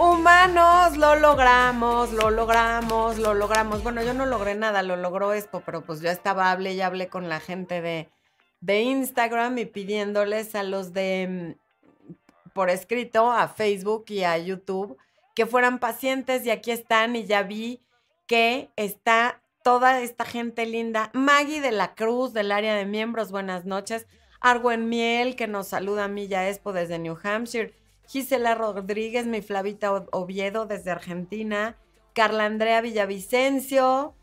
Humanos, lo logramos, lo logramos, lo logramos. Bueno, yo no logré nada, lo logró Expo, pero pues yo estaba, hablé y hablé con la gente de, de Instagram y pidiéndoles a los de mm, por escrito, a Facebook y a YouTube, que fueran pacientes y aquí están y ya vi que está toda esta gente linda. Maggie de la Cruz del área de miembros, buenas noches. Arwen Miel, que nos saluda a mí ya Expo desde New Hampshire. Gisela Rodríguez, mi Flavita Oviedo desde Argentina. Carla Andrea Villavicencio.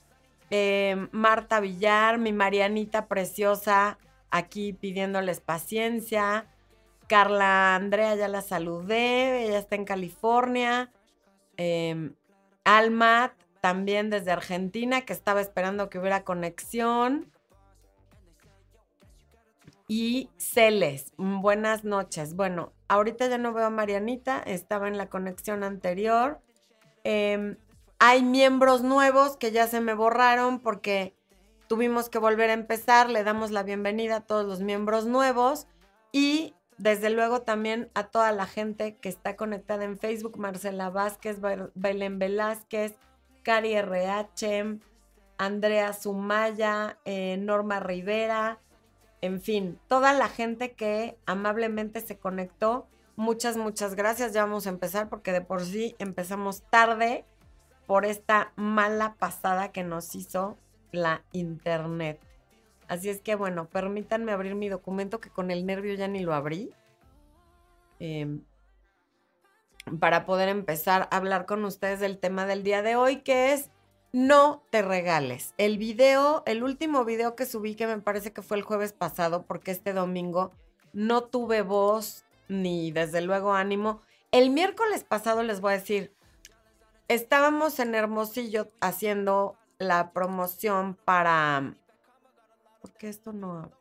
Eh, Marta Villar, mi Marianita preciosa, aquí pidiéndoles paciencia. Carla Andrea ya la saludé, ella está en California. Eh, Almat, también desde Argentina, que estaba esperando que hubiera conexión. Y Celes, buenas noches. Bueno, ahorita ya no veo a Marianita, estaba en la conexión anterior. Em, hay miembros nuevos que ya se me borraron porque tuvimos que volver a empezar. Le damos la bienvenida a todos los miembros nuevos y desde luego también a toda la gente que está conectada en Facebook, Marcela Vázquez, Belén Velázquez, Cari RH, Andrea Sumaya, eh, Norma Rivera, en fin, toda la gente que amablemente se conectó. Muchas, muchas gracias. Ya vamos a empezar porque de por sí empezamos tarde por esta mala pasada que nos hizo la internet. Así es que bueno, permítanme abrir mi documento que con el nervio ya ni lo abrí. Eh, para poder empezar a hablar con ustedes del tema del día de hoy, que es no te regales. El video, el último video que subí, que me parece que fue el jueves pasado, porque este domingo no tuve voz ni desde luego ánimo. El miércoles pasado les voy a decir, estábamos en Hermosillo haciendo la promoción para... ¿Por qué esto no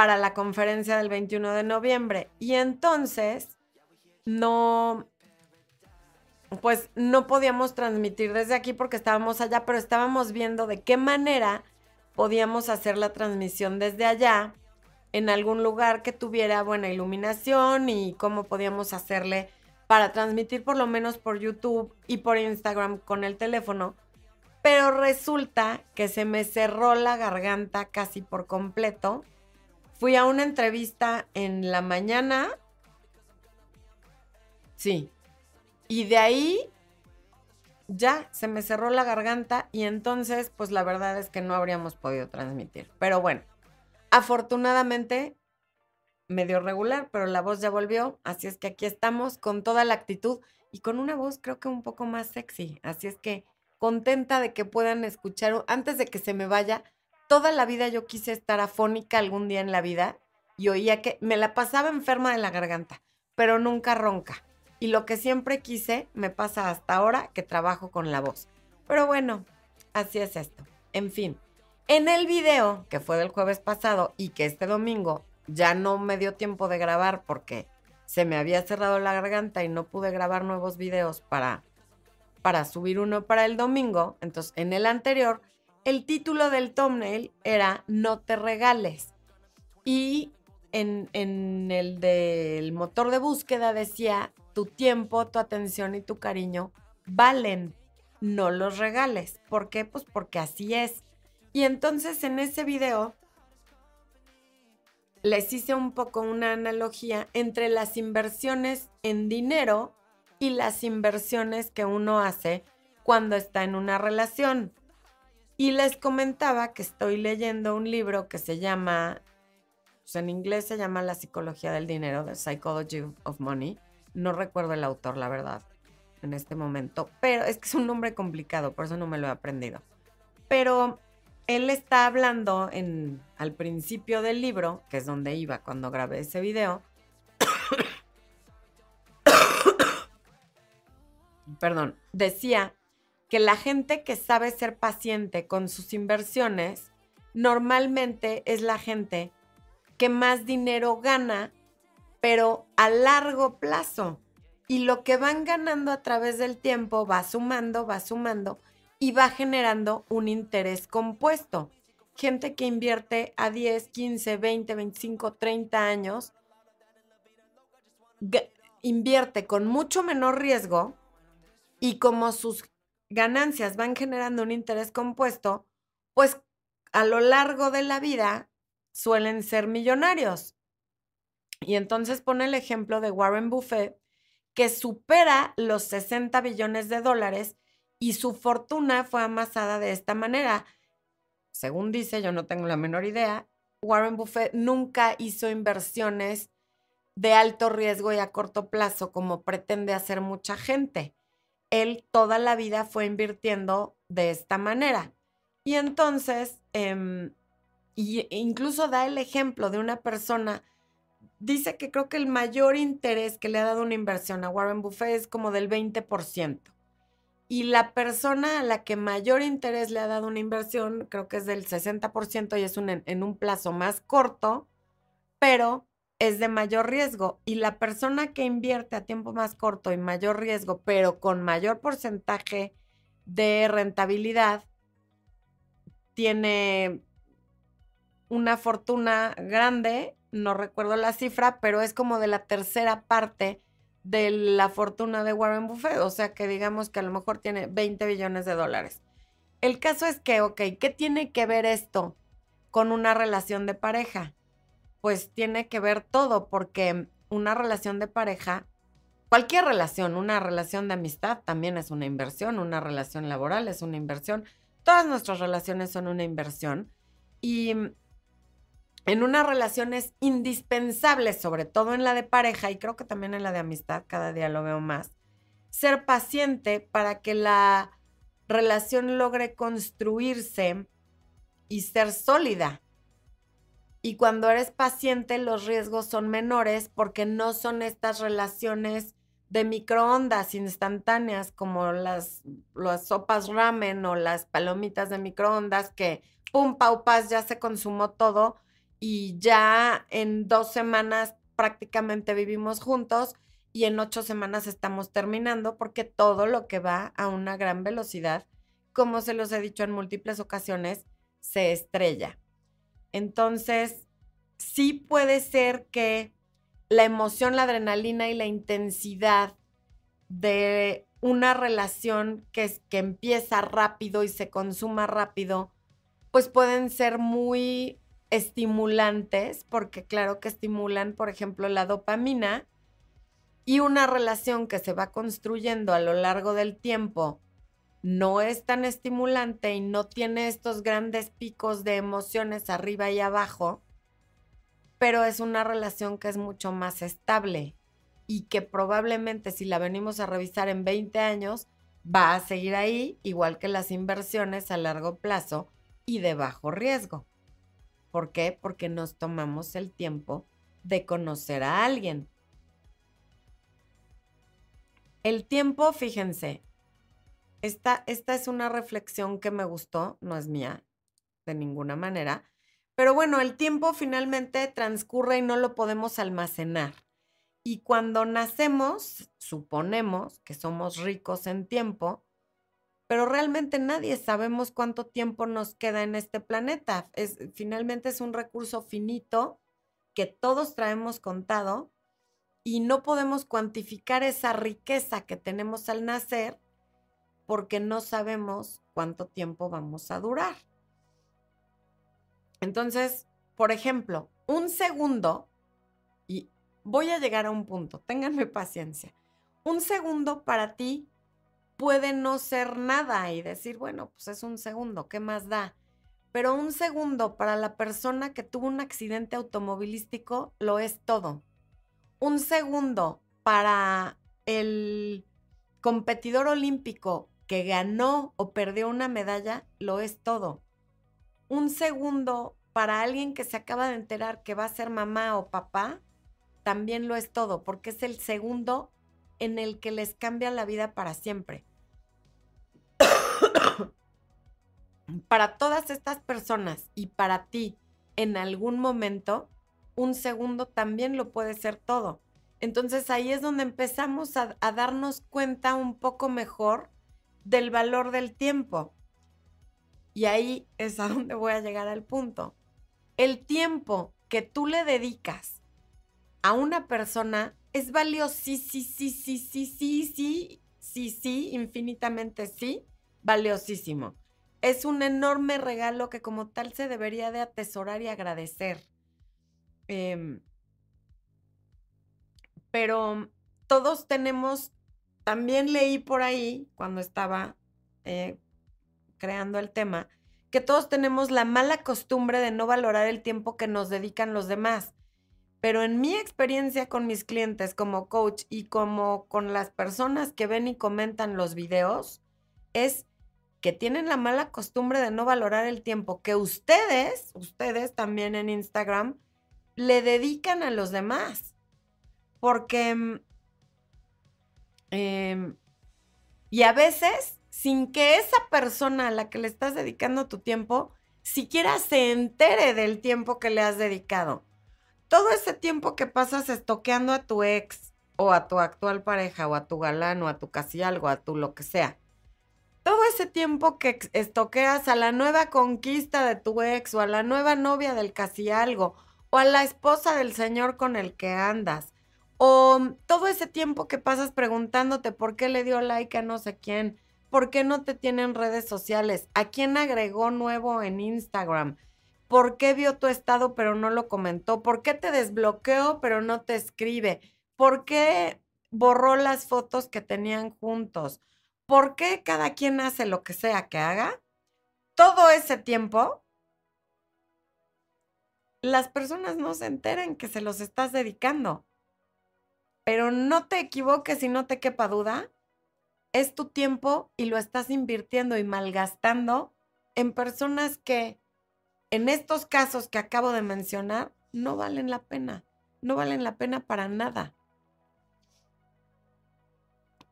para la conferencia del 21 de noviembre. Y entonces, no, pues no podíamos transmitir desde aquí porque estábamos allá, pero estábamos viendo de qué manera podíamos hacer la transmisión desde allá en algún lugar que tuviera buena iluminación y cómo podíamos hacerle para transmitir por lo menos por YouTube y por Instagram con el teléfono. Pero resulta que se me cerró la garganta casi por completo Fui a una entrevista en la mañana. Sí. Y de ahí ya se me cerró la garganta y entonces pues la verdad es que no habríamos podido transmitir. Pero bueno, afortunadamente medio regular, pero la voz ya volvió, así es que aquí estamos con toda la actitud y con una voz creo que un poco más sexy, así es que contenta de que puedan escuchar antes de que se me vaya toda la vida yo quise estar afónica algún día en la vida y oía que me la pasaba enferma de la garganta, pero nunca ronca. Y lo que siempre quise me pasa hasta ahora que trabajo con la voz. Pero bueno, así es esto. En fin, en el video que fue del jueves pasado y que este domingo ya no me dio tiempo de grabar porque se me había cerrado la garganta y no pude grabar nuevos videos para, para subir uno para el domingo. Entonces, en el anterior el título del thumbnail era No te regales. Y en, el del motor de búsqueda decía, tu tiempo, tu atención y tu cariño valen, no los regales. ¿Por qué? Pues porque así es. Y entonces en ese video les hice un poco una analogía entre las inversiones en dinero y las inversiones que uno hace cuando está en una relación. Y les comentaba que estoy leyendo un libro que se llama, pues en inglés se llama La psicología del dinero, The Psychology of Money. No recuerdo el autor, la verdad, en este momento, pero es que es un nombre complicado, por eso no me lo he aprendido. Pero él está hablando en, al principio del libro, que es donde iba cuando grabé ese video. Perdón, decía que la gente que sabe ser paciente con sus inversiones normalmente es la gente que más dinero gana, pero a largo plazo. Y lo que van ganando a través del tiempo va sumando, va sumando y va generando un interés compuesto. gente que invierte a 10, 15, 20, 25, 30 años, invierte con mucho menor riesgo y como sus ganancias van generando un interés compuesto, pues a lo largo de la vida suelen ser millonarios. Y entonces pone el ejemplo de Warren Buffett, que supera los 60 billones de dólares y su fortuna fue amasada de esta manera según dice, yo no tengo la menor idea, Warren Buffett nunca hizo inversiones de alto riesgo y a corto plazo como pretende hacer mucha gente. Él toda la vida fue invirtiendo de esta manera. Y entonces, eh, y incluso da el ejemplo de una persona, dice que creo que el mayor interés que le ha dado una inversión a Warren Buffett es como del 20% y la persona a la que mayor interés le ha dado una inversión, creo que es del 60% y es un, en un plazo más corto, pero es de mayor riesgo. Y la persona que invierte a tiempo más corto y mayor riesgo, pero con mayor porcentaje de rentabilidad, tiene una fortuna grande, no recuerdo la cifra, pero es como de la tercera parte de la fortuna de Warren Buffett, o sea que digamos que a lo mejor tiene 20 billones de dólares. El caso es que, ok, ¿qué tiene que ver esto con una relación de pareja? Pues tiene que ver todo, porque una relación de pareja, cualquier relación, una relación de amistad también es una inversión, una relación laboral es una inversión, todas nuestras relaciones son una inversión. Y en una relación es indispensable, sobre todo en la de pareja y creo que también en la de amistad, cada día lo veo más, ser paciente para que la relación logre construirse y ser sólida. Y cuando eres paciente, los riesgos son menores porque no son estas relaciones de microondas instantáneas como las, las sopas ramen o las palomitas de microondas que pum, pau, pas, ya se consumó todo y ya en dos semanas prácticamente vivimos juntos y en ocho semanas estamos terminando porque todo lo que va a una gran velocidad, como se los he dicho en múltiples ocasiones, se estrella. Entonces, sí puede ser que la emoción, la adrenalina y la intensidad de una relación que, que empieza rápido y se consuma rápido, pues pueden ser muy estimulantes, porque claro que estimulan, por ejemplo, la dopamina, y una relación que se va construyendo a lo largo del tiempo no es tan estimulante y no tiene estos grandes picos de emociones arriba y abajo, pero es una relación que es mucho más estable y que probablemente si la venimos a revisar en 20 años, va a seguir ahí, igual que las inversiones a largo plazo y de bajo riesgo. ¿Por qué? Porque nos tomamos el tiempo de conocer a alguien. El tiempo, fíjense, esta, esta es una reflexión que me gustó, no es mía de ninguna manera, pero bueno, el tiempo finalmente transcurre y no lo podemos almacenar. Y cuando nacemos, suponemos que somos ricos en tiempo, pero realmente nadie sabemos cuánto tiempo nos queda en este planeta. Finalmente es un recurso finito que todos traemos contado y no podemos cuantificar esa riqueza que tenemos al nacer porque no sabemos cuánto tiempo vamos a durar. Entonces, por ejemplo, un segundo, y voy a llegar a un punto, ténganme paciencia, un segundo para ti puede no ser nada y decir, bueno, pues es un segundo, ¿qué más da? Pero un segundo para la persona que tuvo un accidente automovilístico lo es todo. Un segundo para el competidor olímpico que ganó o perdió una medalla lo es todo. Un segundo para alguien que se acaba de enterar que va a ser mamá o papá también lo es todo, porque es el segundo en el que les cambia la vida para siempre. Para todas estas personas y para ti en algún momento, un segundo también lo puede ser todo. Entonces ahí es donde empezamos a, darnos cuenta un poco mejor del valor del tiempo. Y ahí es a donde voy a llegar al punto. El tiempo que tú le dedicas a una persona es valiosísimo, sí, sí, sí, sí, sí, sí, sí, infinitamente sí, valiosísimo. Es un enorme regalo que como tal se debería de atesorar y agradecer. Em, pero todos tenemos, también leí por ahí cuando estaba eh, creando el tema, que todos tenemos la mala costumbre de no valorar el tiempo que nos dedican los demás. Pero en mi experiencia con mis clientes como coach y como con las personas que ven y comentan los videos, es que tienen la mala costumbre de no valorar el tiempo que ustedes, ustedes también en Instagram, le dedican a los demás. Porque... Em, y a veces, sin que esa persona a la que le estás dedicando tu tiempo, siquiera se entere del tiempo que le has dedicado todo ese tiempo que pasas estoqueando a tu ex o a tu actual pareja o a tu galán o a tu casi algo, a tu lo que sea. Todo ese tiempo que estoqueas a la nueva conquista de tu ex o a la nueva novia del casi algo o a la esposa del señor con el que andas o todo ese tiempo que pasas preguntándote por qué le dio like a no sé quién, por qué no te tienen redes sociales, a quién agregó nuevo en Instagram, ¿Por qué vio tu estado pero no lo comentó? ¿Por qué te desbloqueó pero no te escribe? ¿Por qué borró las fotos que tenían juntos? ¿Por qué cada quien hace lo que sea que haga? Todo ese tiempo, las personas no se enteran que se los estás dedicando. Pero no te equivoques y no te quepa duda, es tu tiempo y lo estás invirtiendo y malgastando en personas que en estos casos que acabo de mencionar, no valen la pena. No valen la pena para nada.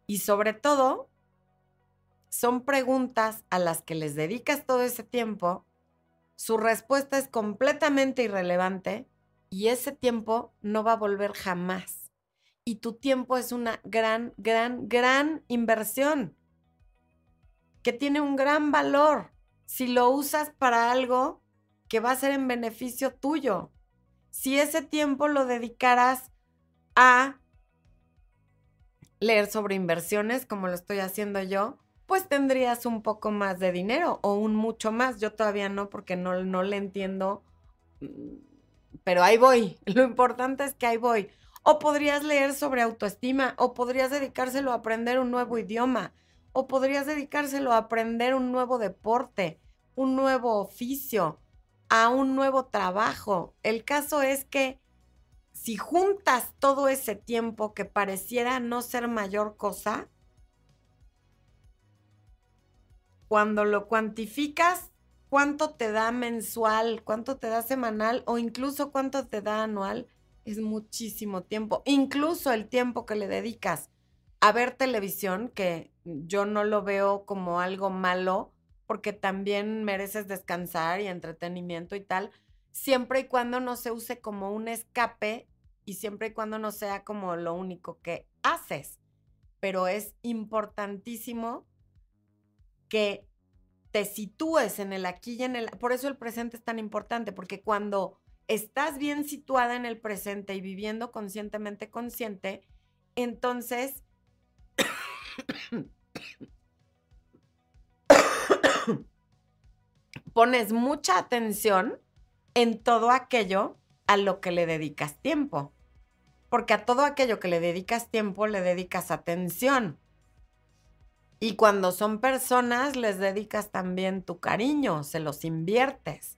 Y sobre todo, son preguntas a las que les dedicas todo ese tiempo, su respuesta es completamente irrelevante y ese tiempo no va a volver jamás. Y tu tiempo es una gran, gran, gran inversión que tiene un gran valor. Si lo usas para algo que va a ser en beneficio tuyo. Si ese tiempo lo dedicaras a leer sobre inversiones, como lo estoy haciendo yo, pues tendrías un poco más de dinero o un mucho más. Yo todavía no, porque no, no le entiendo, mm, pero ahí voy. Lo importante es que ahí voy. O podrías leer sobre autoestima, o podrías dedicárselo a aprender un nuevo idioma, o podrías dedicárselo a aprender un nuevo deporte, un nuevo oficio, a un nuevo trabajo. El caso es que si juntas todo ese tiempo que pareciera no ser mayor cosa, cuando lo cuantificas, cuánto te da mensual, cuánto te da semanal o incluso cuánto te da anual, es muchísimo tiempo. Incluso el tiempo que le dedicas a ver televisión, que yo no lo veo como algo malo, porque también mereces descansar y entretenimiento y tal, siempre y cuando no se use como un escape y siempre y cuando no sea como lo único que haces. Pero es importantísimo que te sitúes en el aquí y en el... Por eso el presente es tan importante, porque cuando estás bien situada en el presente y viviendo conscientemente consciente, entonces pones mucha atención en todo aquello a lo que le dedicas tiempo. Porque a todo aquello que le dedicas tiempo le dedicas atención. Y cuando son personas, les dedicas también tu cariño, se los inviertes.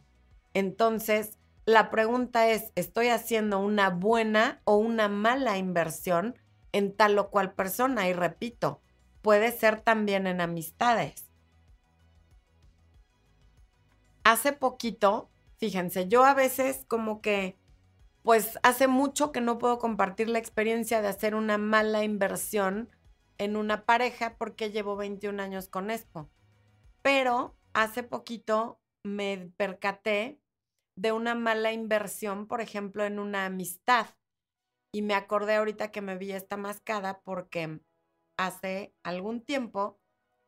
Entonces, la pregunta es, ¿estoy haciendo una buena o una mala inversión en tal o cual persona? Y repito, puede ser también en amistades hace poquito, fíjense, yo a veces como que, pues hace mucho que no puedo compartir la experiencia de hacer una mala inversión en una pareja porque llevo 21 años con Expo. Pero hace poquito me percaté de una mala inversión, por ejemplo, en una amistad. Y me acordé ahorita que me vi esta mascada porque hace algún tiempo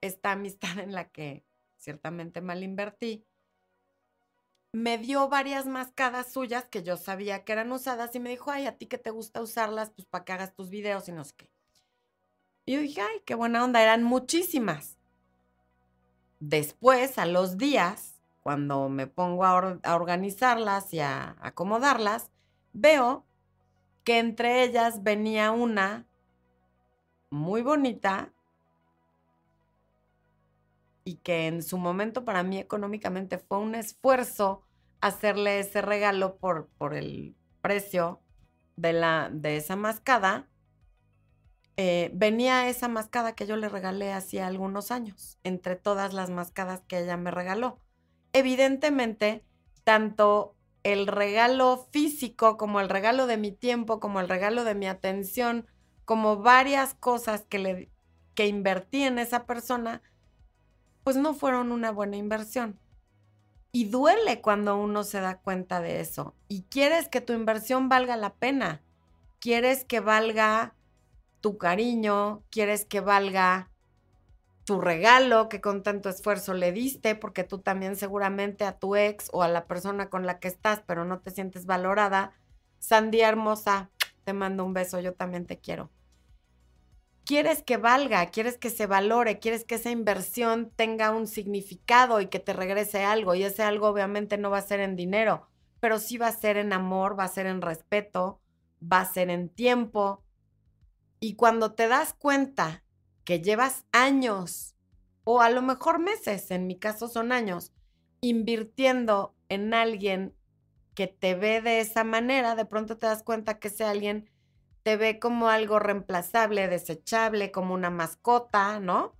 esta amistad en la que ciertamente mal invertí, me dio varias mascadas suyas que yo sabía que eran usadas y me dijo, ay, a ti que te gusta usarlas, pues para que hagas tus videos y no sé qué. Y yo dije, ay, qué buena onda, eran muchísimas. Después, a los días, cuando me pongo a, a organizarlas y a acomodarlas, veo que entre ellas venía una muy bonita y que en su momento para mí económicamente fue un esfuerzo hacerle ese regalo por, por el precio de, la, de esa mascada, eh, venía esa mascada que yo le regalé hacía algunos años, entre todas las mascadas que ella me regaló. Evidentemente, tanto el regalo físico como el regalo de mi tiempo, como el regalo de mi atención, como varias cosas que, le, que invertí en esa persona, pues no fueron una buena inversión. Y duele cuando uno se da cuenta de eso. Y quieres que tu inversión valga la pena. Quieres que valga tu cariño, quieres que valga tu regalo que con tanto esfuerzo le diste, porque tú también seguramente a tu ex o a la persona con la que estás, pero no te sientes valorada. Sandy hermosa, te mando un beso, yo también te quiero quieres que valga, quieres que se valore, quieres que esa inversión tenga un significado y que te regrese algo. Y ese algo obviamente no va a ser en dinero, pero sí va a ser en amor, va a ser en respeto, va a ser en tiempo. Y cuando te das cuenta que llevas años, o a lo mejor meses, en mi caso son años, invirtiendo en alguien que te ve de esa manera, de pronto te das cuenta que ese alguien te ve como algo reemplazable, desechable, como una mascota, ¿no?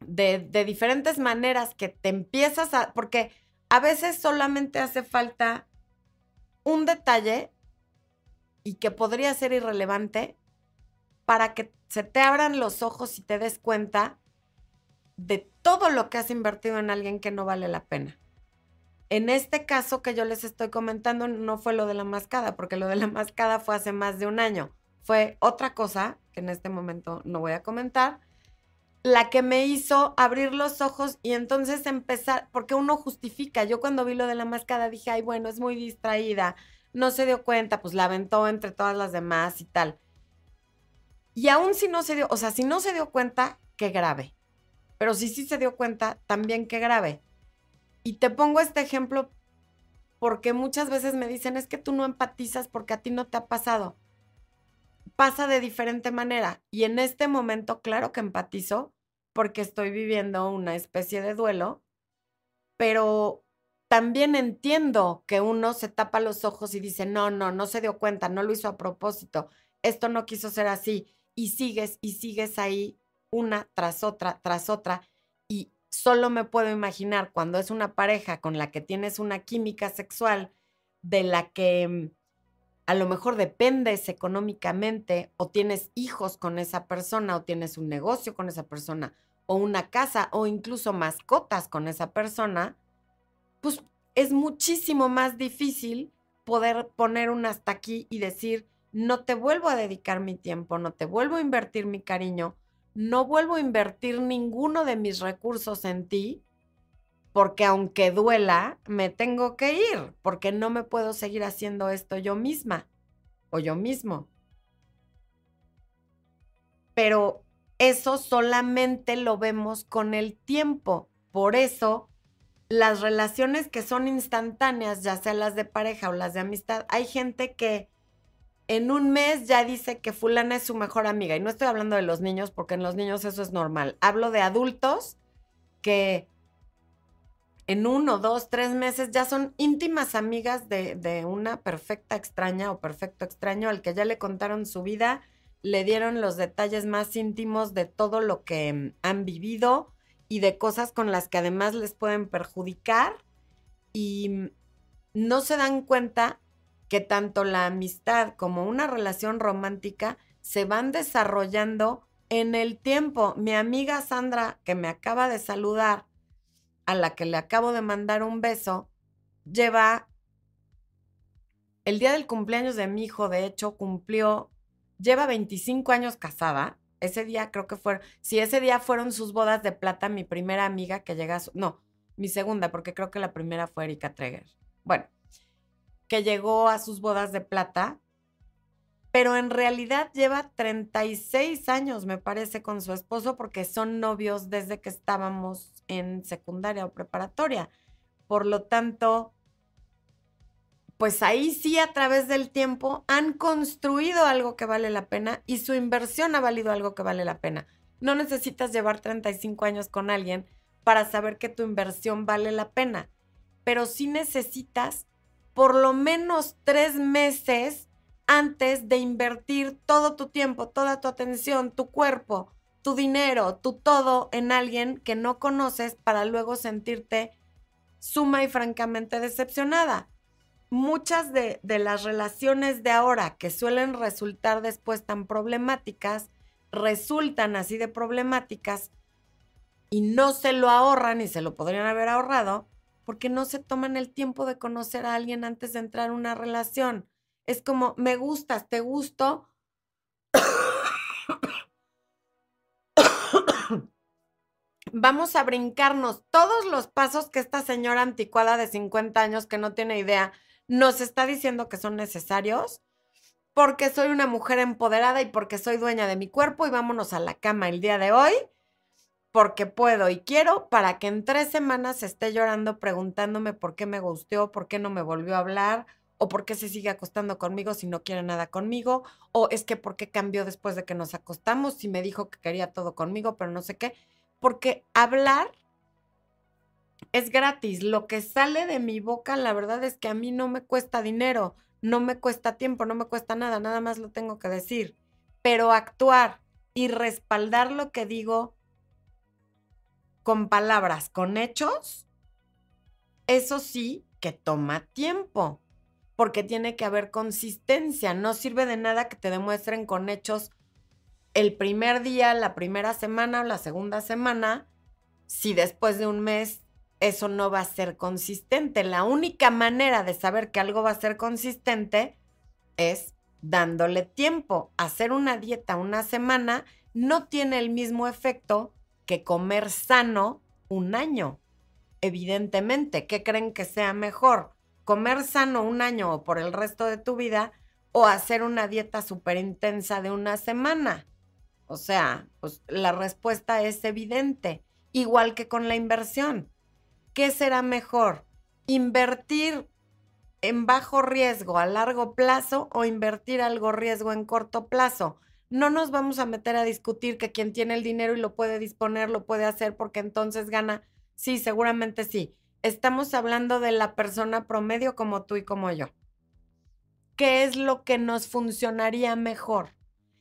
De, de, diferentes maneras que te empiezas a, porque a veces solamente hace falta un detalle y que podría ser irrelevante para que se te abran los ojos y te des cuenta de todo lo que has invertido en alguien que no vale la pena. En este caso que yo les estoy comentando no fue lo de la mascada, porque lo de la mascada fue hace más de un año. Fue otra cosa que en este momento no voy a comentar, la que me hizo abrir los ojos y entonces empezar, porque uno justifica. Yo cuando vi lo de la mascada dije, ay, bueno, es muy distraída, no se dio cuenta, pues la aventó entre todas las demás y tal. Y aún si no se dio, o sea, si no se dio cuenta, qué grave. Pero si sí se dio cuenta, también qué grave. Y te pongo este ejemplo porque muchas veces me dicen, es que tú no empatizas porque a ti no te ha pasado. Pasa de diferente manera. Y en este momento, claro que empatizo porque estoy viviendo una especie de duelo, pero también entiendo que uno se tapa los ojos y dice, no, no, no se dio cuenta, no lo hizo a propósito, esto no quiso ser así, y sigues y sigues ahí una tras otra, tras otra, y solo me puedo imaginar cuando es una pareja con la que tienes una química sexual de la que mm, a lo mejor dependes económicamente o tienes hijos con esa persona o tienes un negocio con esa persona o una casa o incluso mascotas con esa persona, pues es muchísimo más difícil poder poner un hasta aquí y decir, no te vuelvo a dedicar mi tiempo, no te vuelvo a invertir mi cariño, no vuelvo a invertir ninguno de mis recursos en ti, porque aunque duela, me tengo que ir, porque no me puedo seguir haciendo esto yo misma o yo mismo. Pero eso solamente lo vemos con el tiempo. Por eso, las relaciones que son instantáneas, ya sea las de pareja o las de amistad, hay gente que en un mes ya dice que fulana es su mejor amiga. Y no estoy hablando de los niños, porque en los niños eso es normal. Hablo de adultos que en uno, dos, tres meses ya son íntimas amigas de, de, una perfecta extraña o perfecto extraño al que ya le contaron su vida, le dieron los detalles más íntimos de todo lo que mm, han vivido y de cosas con las que además les pueden perjudicar y mm, no se dan cuenta que tanto la amistad como una relación romántica se van desarrollando en el tiempo. Mi amiga Sandra, que me acaba de saludar, a la que le acabo de mandar un beso, lleva el día del cumpleaños de mi hijo, de hecho, cumplió, lleva 25 años casada Ese día creo que fueron, si ese día fueron sus bodas de plata, mi primera amiga que llega a su, no, mi segunda, porque creo que la primera fue Erika Treger. Bueno, que llegó a sus bodas de plata, pero en realidad lleva 36 años, me parece, con su esposo, porque son novios desde que estábamos en secundaria o preparatoria. Por lo tanto, pues ahí sí a través del tiempo han construido algo que vale la pena y su inversión ha valido algo que vale la pena. No necesitas llevar 35 años con alguien para saber que tu inversión vale la pena, pero sí necesitas por lo menos tres meses antes de invertir todo tu tiempo, toda tu atención, tu cuerpo, tu dinero, tu todo en alguien que no conoces para luego sentirte suma y francamente decepcionada. Muchas de, las relaciones de ahora que suelen resultar después tan problemáticas, resultan así de problemáticas y no se lo ahorran y se lo podrían haber ahorrado porque no se toman el tiempo de conocer a alguien antes de entrar en una relación. Es como, me gustas, te gusto. Vamos a brincarnos todos los pasos que esta señora anticuada de 50 años que no tiene idea nos está diciendo que son necesarios porque soy una mujer empoderada y porque soy dueña de mi cuerpo y vámonos a la cama el día de hoy porque puedo y quiero para que en tres semanas esté llorando preguntándome por qué me gustó, por qué no me volvió a hablar o por qué se sigue acostando conmigo si no quiere nada conmigo o es que por qué cambió después de que nos acostamos si me dijo que quería todo conmigo pero no sé qué. Porque hablar es gratis. Lo que sale de mi boca, la verdad es que a mí no me cuesta dinero, no me cuesta tiempo, no me cuesta nada, nada más lo tengo que decir. Pero actuar y respaldar lo que digo con palabras, con hechos, eso sí que toma tiempo, porque tiene que haber consistencia. No sirve de nada que te demuestren con hechos el primer día, la primera semana o la segunda semana, si después de un mes eso no va a ser consistente. La única manera de saber que algo va a ser consistente es dándole tiempo. Hacer una dieta una semana no tiene el mismo efecto que comer sano un año. Evidentemente, ¿qué creen que sea mejor? ¿Comer sano un año o por el resto de tu vida o hacer una dieta súper intensa de una semana? O sea, pues la respuesta es evidente, igual que con la inversión ¿qué será mejor? ¿Invertir en bajo riesgo a largo plazo o invertir algo riesgo en corto plazo? No nos vamos a meter a discutir que quien tiene el dinero y lo puede disponer, lo puede hacer porque entonces gana. Sí, seguramente sí. Estamos hablando de la persona promedio como tú y como yo. ¿Qué es lo que nos funcionaría mejor?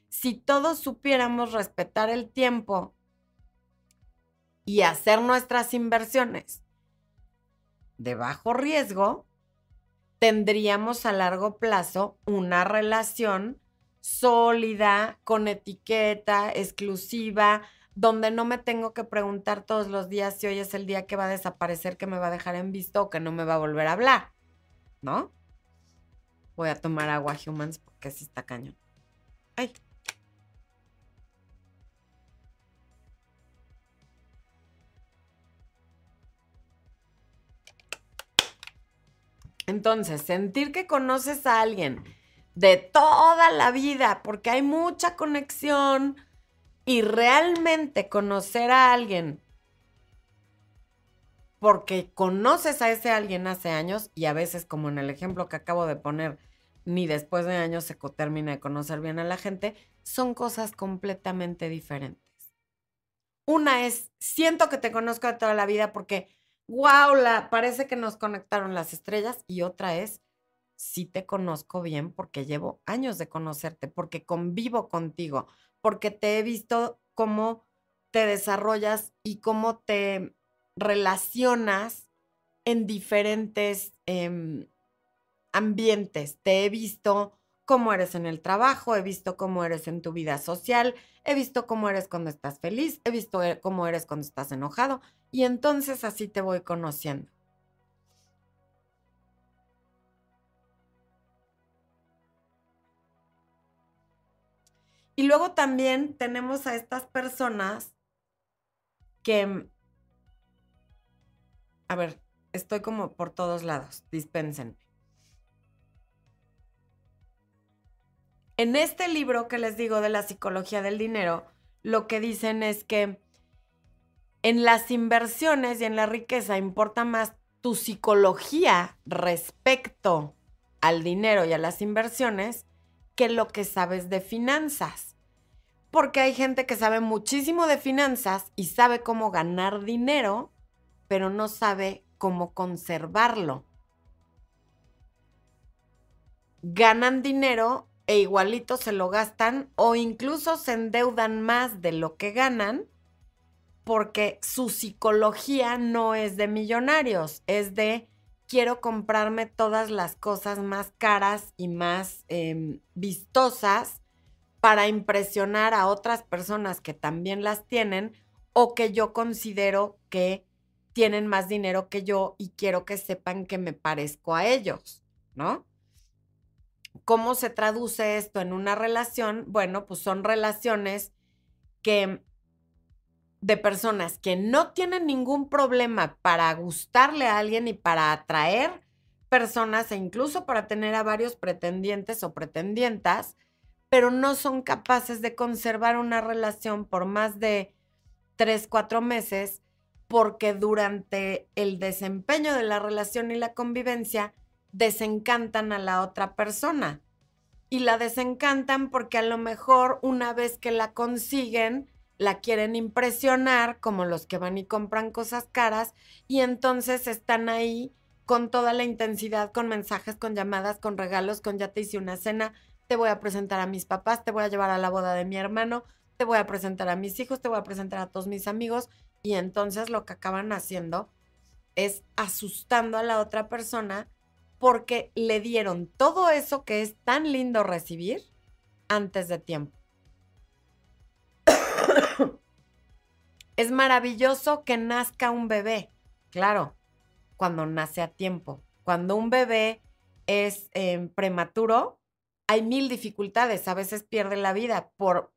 Si todos supiéramos respetar el tiempo y hacer nuestras inversiones de bajo riesgo, tendríamos a largo plazo una relación sólida, con etiqueta, exclusiva, donde no me tengo que preguntar todos los días si hoy es el día que va a desaparecer, que me va a dejar en visto o que no me va a volver a hablar, ¿no? Voy a tomar agua humans porque así está cañón. Ay. Entonces, sentir que conoces a alguien de toda la vida, porque hay mucha conexión y realmente conocer a alguien porque conoces a ese alguien hace años y a veces, como en el ejemplo que acabo de poner, ni después de años se termina de conocer bien a la gente, son cosas completamente diferentes. Una es, siento que te conozco de toda la vida porque wow, la, parece que nos conectaron las estrellas. Y otra es, sí te conozco bien porque llevo años de conocerte, porque convivo contigo, porque te he visto cómo te desarrollas y cómo te relacionas en diferentes em, ambientes. Te he visto cómo eres en el trabajo, he visto cómo eres en tu vida social, he visto cómo eres cuando estás feliz, he visto eh, cómo eres cuando estás enojado y entonces así te voy conociendo. Y luego también tenemos a estas personas que, a ver, estoy como por todos lados, dispénsenme. En este libro que les digo de la psicología del dinero, lo que dicen es que en las inversiones y en la riqueza importa más tu psicología respecto al dinero y a las inversiones que lo que sabes de finanzas. Porque hay gente que sabe muchísimo de finanzas y sabe cómo ganar dinero, pero no sabe cómo conservarlo. Ganan dinero e igualito se lo gastan o incluso se endeudan más de lo que ganan porque su psicología no es de millonarios, es de quiero comprarme todas las cosas más caras y más em, vistosas para impresionar a otras personas que también las tienen o que yo considero que tienen más dinero que yo y quiero que sepan que me parezco a ellos, ¿no? ¿Cómo se traduce esto en una relación? Bueno, pues son relaciones que de personas que no tienen ningún problema para gustarle a alguien y para atraer personas e incluso para tener a varios pretendientes o pretendientas, pero no son capaces de conservar una relación por más de tres, cuatro meses porque durante el desempeño de la relación y la convivencia desencantan a la otra persona. Y la desencantan porque a lo mejor una vez que la consiguen, la quieren impresionar, como los que van y compran cosas caras, y entonces están ahí con toda la intensidad, con mensajes, con llamadas, con regalos, con ya te hice una cena, te voy a presentar a mis papás, te voy a llevar a la boda de mi hermano, te voy a presentar a mis hijos, te voy a presentar a todos mis amigos, y entonces lo que acaban haciendo es asustando a la otra persona porque le dieron todo eso que es tan lindo recibir antes de tiempo. es maravilloso que nazca un bebé, claro, cuando nace a tiempo. Cuando un bebé es em, prematuro, hay mil dificultades. A veces pierde la vida por,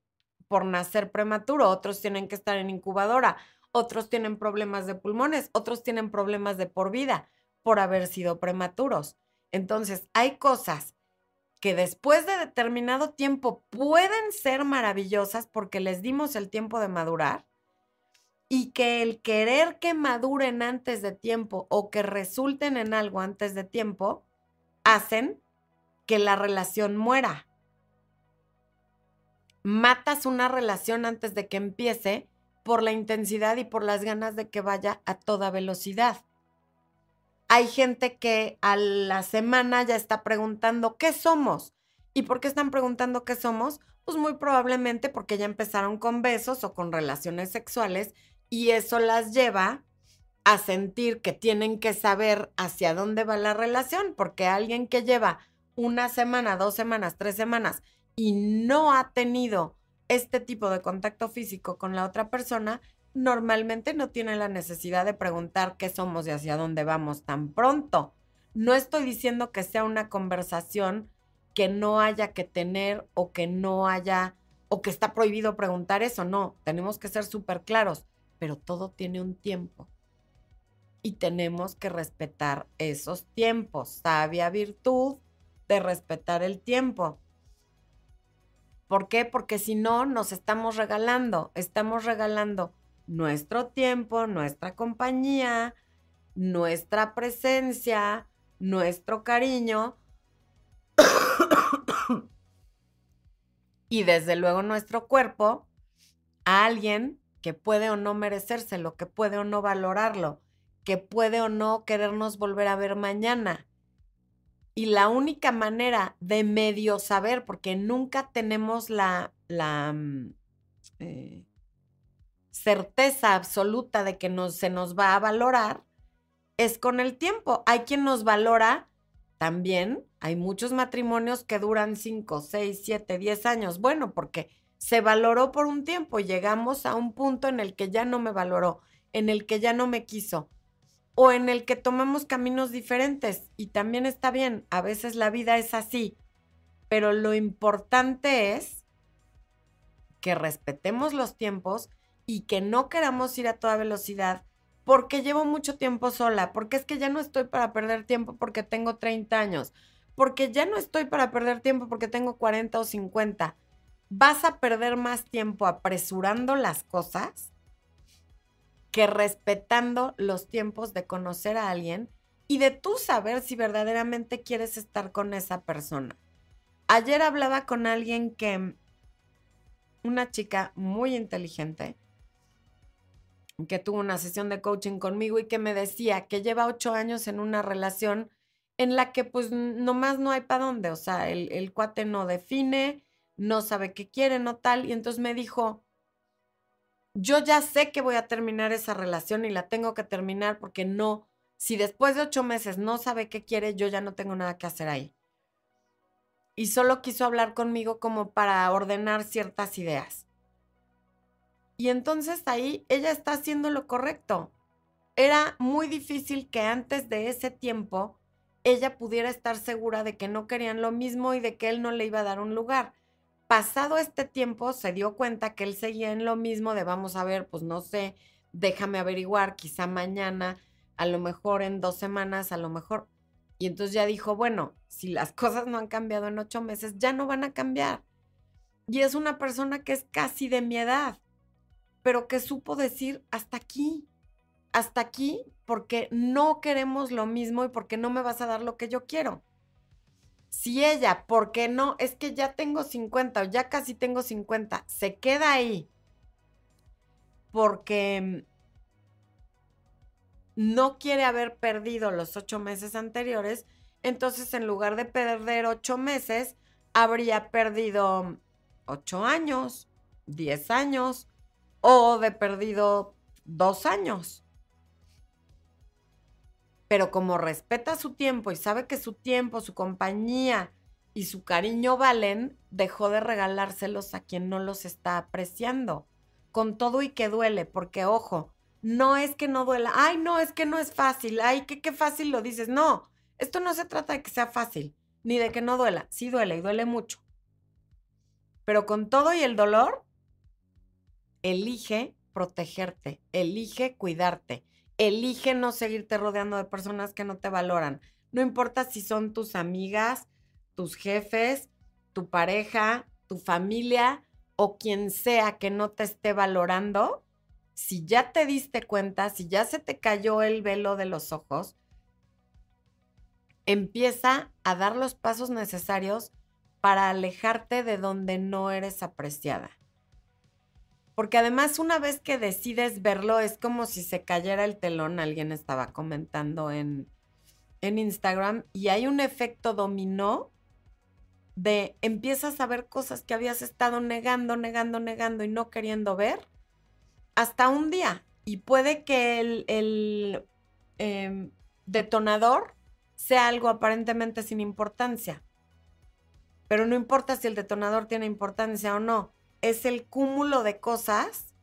por nacer prematuro, otros tienen que estar en incubadora, otros tienen problemas de pulmones, otros tienen problemas de por vida por haber sido prematuros. Entonces, hay cosas que después de determinado tiempo pueden ser maravillosas porque les dimos el tiempo de madurar y que el querer que maduren antes de tiempo o que resulten en algo antes de tiempo hacen que la relación muera. Matas una relación antes de que empiece por la intensidad y por las ganas de que vaya a toda velocidad. Hay gente que a la semana ya está preguntando qué somos. ¿Y por qué están preguntando qué somos? Pues muy probablemente porque ya empezaron con besos o con relaciones sexuales y eso las lleva a sentir que tienen que saber hacia dónde va la relación, porque alguien que lleva una semana, dos semanas, tres semanas y no ha tenido este tipo de contacto físico con la otra persona, normalmente no tiene la necesidad de preguntar qué somos y hacia dónde vamos tan pronto. No estoy diciendo que sea una conversación que no haya que tener o que no haya o que está prohibido preguntar eso, no, tenemos que ser súper claros, pero todo tiene un tiempo y tenemos que respetar esos tiempos, sabia virtud de respetar el tiempo. ¿Por qué? Porque si no, nos estamos regalando, estamos regalando nuestro tiempo, nuestra compañía, nuestra presencia, nuestro cariño y desde luego nuestro cuerpo a alguien que puede o no merecérselo, que puede o no valorarlo, que puede o no querernos volver a ver mañana. Y la única manera de medio saber, porque nunca tenemos la, la mm, eh, certeza absoluta de que se nos va a valorar, es con el tiempo. Hay quien nos valora también. Hay muchos matrimonios que duran 5, 6, 7, 10 años. Bueno, porque se valoró por un tiempo. Llegamos a un punto en el que ya no me valoró, en el que ya no me quiso o en el que tomamos caminos diferentes y también está bien, a veces la vida es así, pero lo importante es que respetemos los tiempos y que no queramos ir a toda velocidad porque llevo mucho tiempo sola, porque es que ya no estoy para perder tiempo porque tengo 30 años, porque ya no estoy para perder tiempo porque tengo 40 o 50. Vas a perder más tiempo apresurando las cosas que respetando los tiempos de conocer a alguien y de tú saber si verdaderamente quieres estar con esa persona. Ayer hablaba con alguien que, una chica muy inteligente, que tuvo una sesión de coaching conmigo y que me decía que lleva ocho años en una relación en la que pues nomás no hay para dónde, o sea, el, el cuate no define, no sabe qué quiere, no tal, y entonces me dijo, yo ya sé que voy a terminar esa relación y la tengo que terminar porque no, si después de ocho meses no sabe qué quiere, yo ya no tengo nada que hacer ahí. Y solo quiso hablar conmigo como para ordenar ciertas ideas. Y entonces ahí ella está haciendo lo correcto. Era muy difícil que antes de ese tiempo ella pudiera estar segura de que no querían lo mismo y de que él no le iba a dar un lugar pasado este tiempo se dio cuenta que él seguía en lo mismo de vamos a ver, pues no sé, déjame averiguar, quizá mañana, a lo mejor en dos semanas, a lo mejor. Y entonces ya dijo, bueno, si las cosas no han cambiado en ocho meses, ya no van a cambiar. Y es una persona que es casi de mi edad, pero que supo decir hasta aquí, hasta aquí, porque no queremos lo mismo y porque no me vas a dar lo que yo quiero. Si ella, ¿por qué no? Es que ya tengo 50 o ya casi tengo 50, se queda ahí porque no quiere haber perdido los ocho meses anteriores, entonces en lugar de perder ocho meses, habría perdido ocho años, diez años o de perdido dos años. Pero como respeta su tiempo y sabe que su tiempo, su compañía y su cariño valen, dejó de regalárselos a quien no los está apreciando, con todo y que duele, porque ojo, no es que no duela, ay, no, es que no es fácil, ay, que qué fácil lo dices, no, esto no se trata de que sea fácil, ni de que no duela, sí duele y duele mucho. Pero con todo y el dolor, elige protegerte, elige cuidarte, elige no seguirte rodeando de personas que no te valoran. No importa si son tus amigas, tus jefes, tu pareja, tu familia o quien sea que no te esté valorando, si ya te diste cuenta, si ya se te cayó el velo de los ojos, empieza a dar los pasos necesarios para alejarte de donde no eres apreciada. Porque además una vez que decides verlo es como si se cayera el telón, alguien estaba comentando en, en Instagram, y hay un efecto dominó de empiezas a ver cosas que habías estado negando, negando, negando y no queriendo ver hasta un día. Y puede que el, em, detonador sea algo aparentemente sin importancia. Pero no importa si el detonador tiene importancia o no es el cúmulo de cosas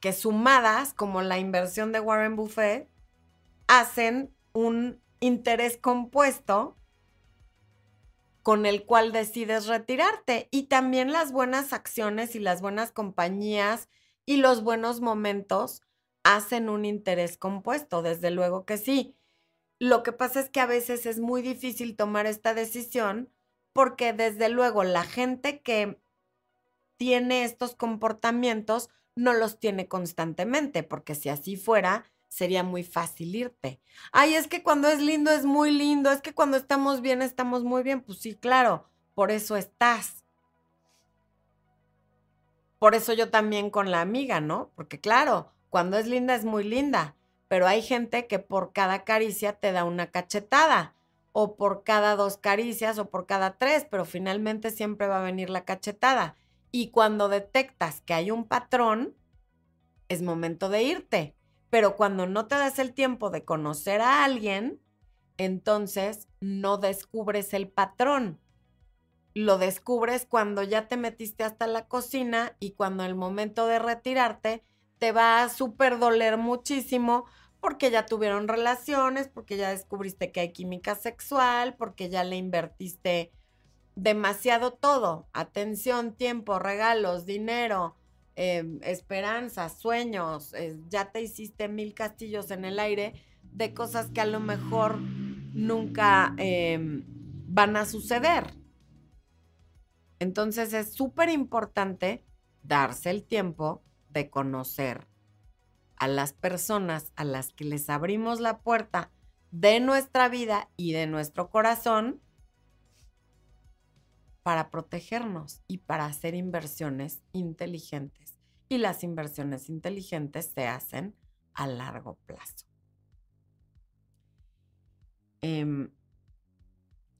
que sumadas, como la inversión de Warren Buffett, hacen un interés compuesto con el cual decides retirarte. Y también las buenas acciones y las buenas compañías y los buenos momentos hacen un interés compuesto, desde luego que sí. Lo que pasa es que a veces es muy difícil tomar esta decisión porque desde luego la gente que tiene estos comportamientos no los tiene constantemente, porque si así fuera, sería muy fácil irte. Ay, es que cuando es lindo es muy lindo, es que cuando estamos bien estamos muy bien. Pues sí, claro, por eso estás. Por eso yo también con la amiga, ¿no? Porque claro, cuando es linda es muy linda, pero hay gente que por cada caricia te da una cachetada, o por cada dos caricias, o por cada tres, pero finalmente siempre va a venir la cachetada. Y cuando detectas que hay un patrón, es momento de irte. Pero cuando no te das el tiempo de conocer a alguien, entonces no descubres el patrón. Lo descubres cuando ya te metiste hasta la cocina y cuando el momento de retirarte te va a súper doler muchísimo porque ya tuvieron relaciones, porque ya descubriste que hay química sexual, porque ya le invertiste demasiado todo, atención, tiempo, regalos, dinero, em, esperanzas, sueños, ya te hiciste mil castillos en el aire de cosas que a lo mejor nunca em, van a suceder. Entonces es súper importante darse el tiempo de conocer a las personas a las que les abrimos la puerta de nuestra vida y de nuestro corazón para protegernos y para hacer inversiones inteligentes. Y las inversiones inteligentes se hacen a largo plazo. Em,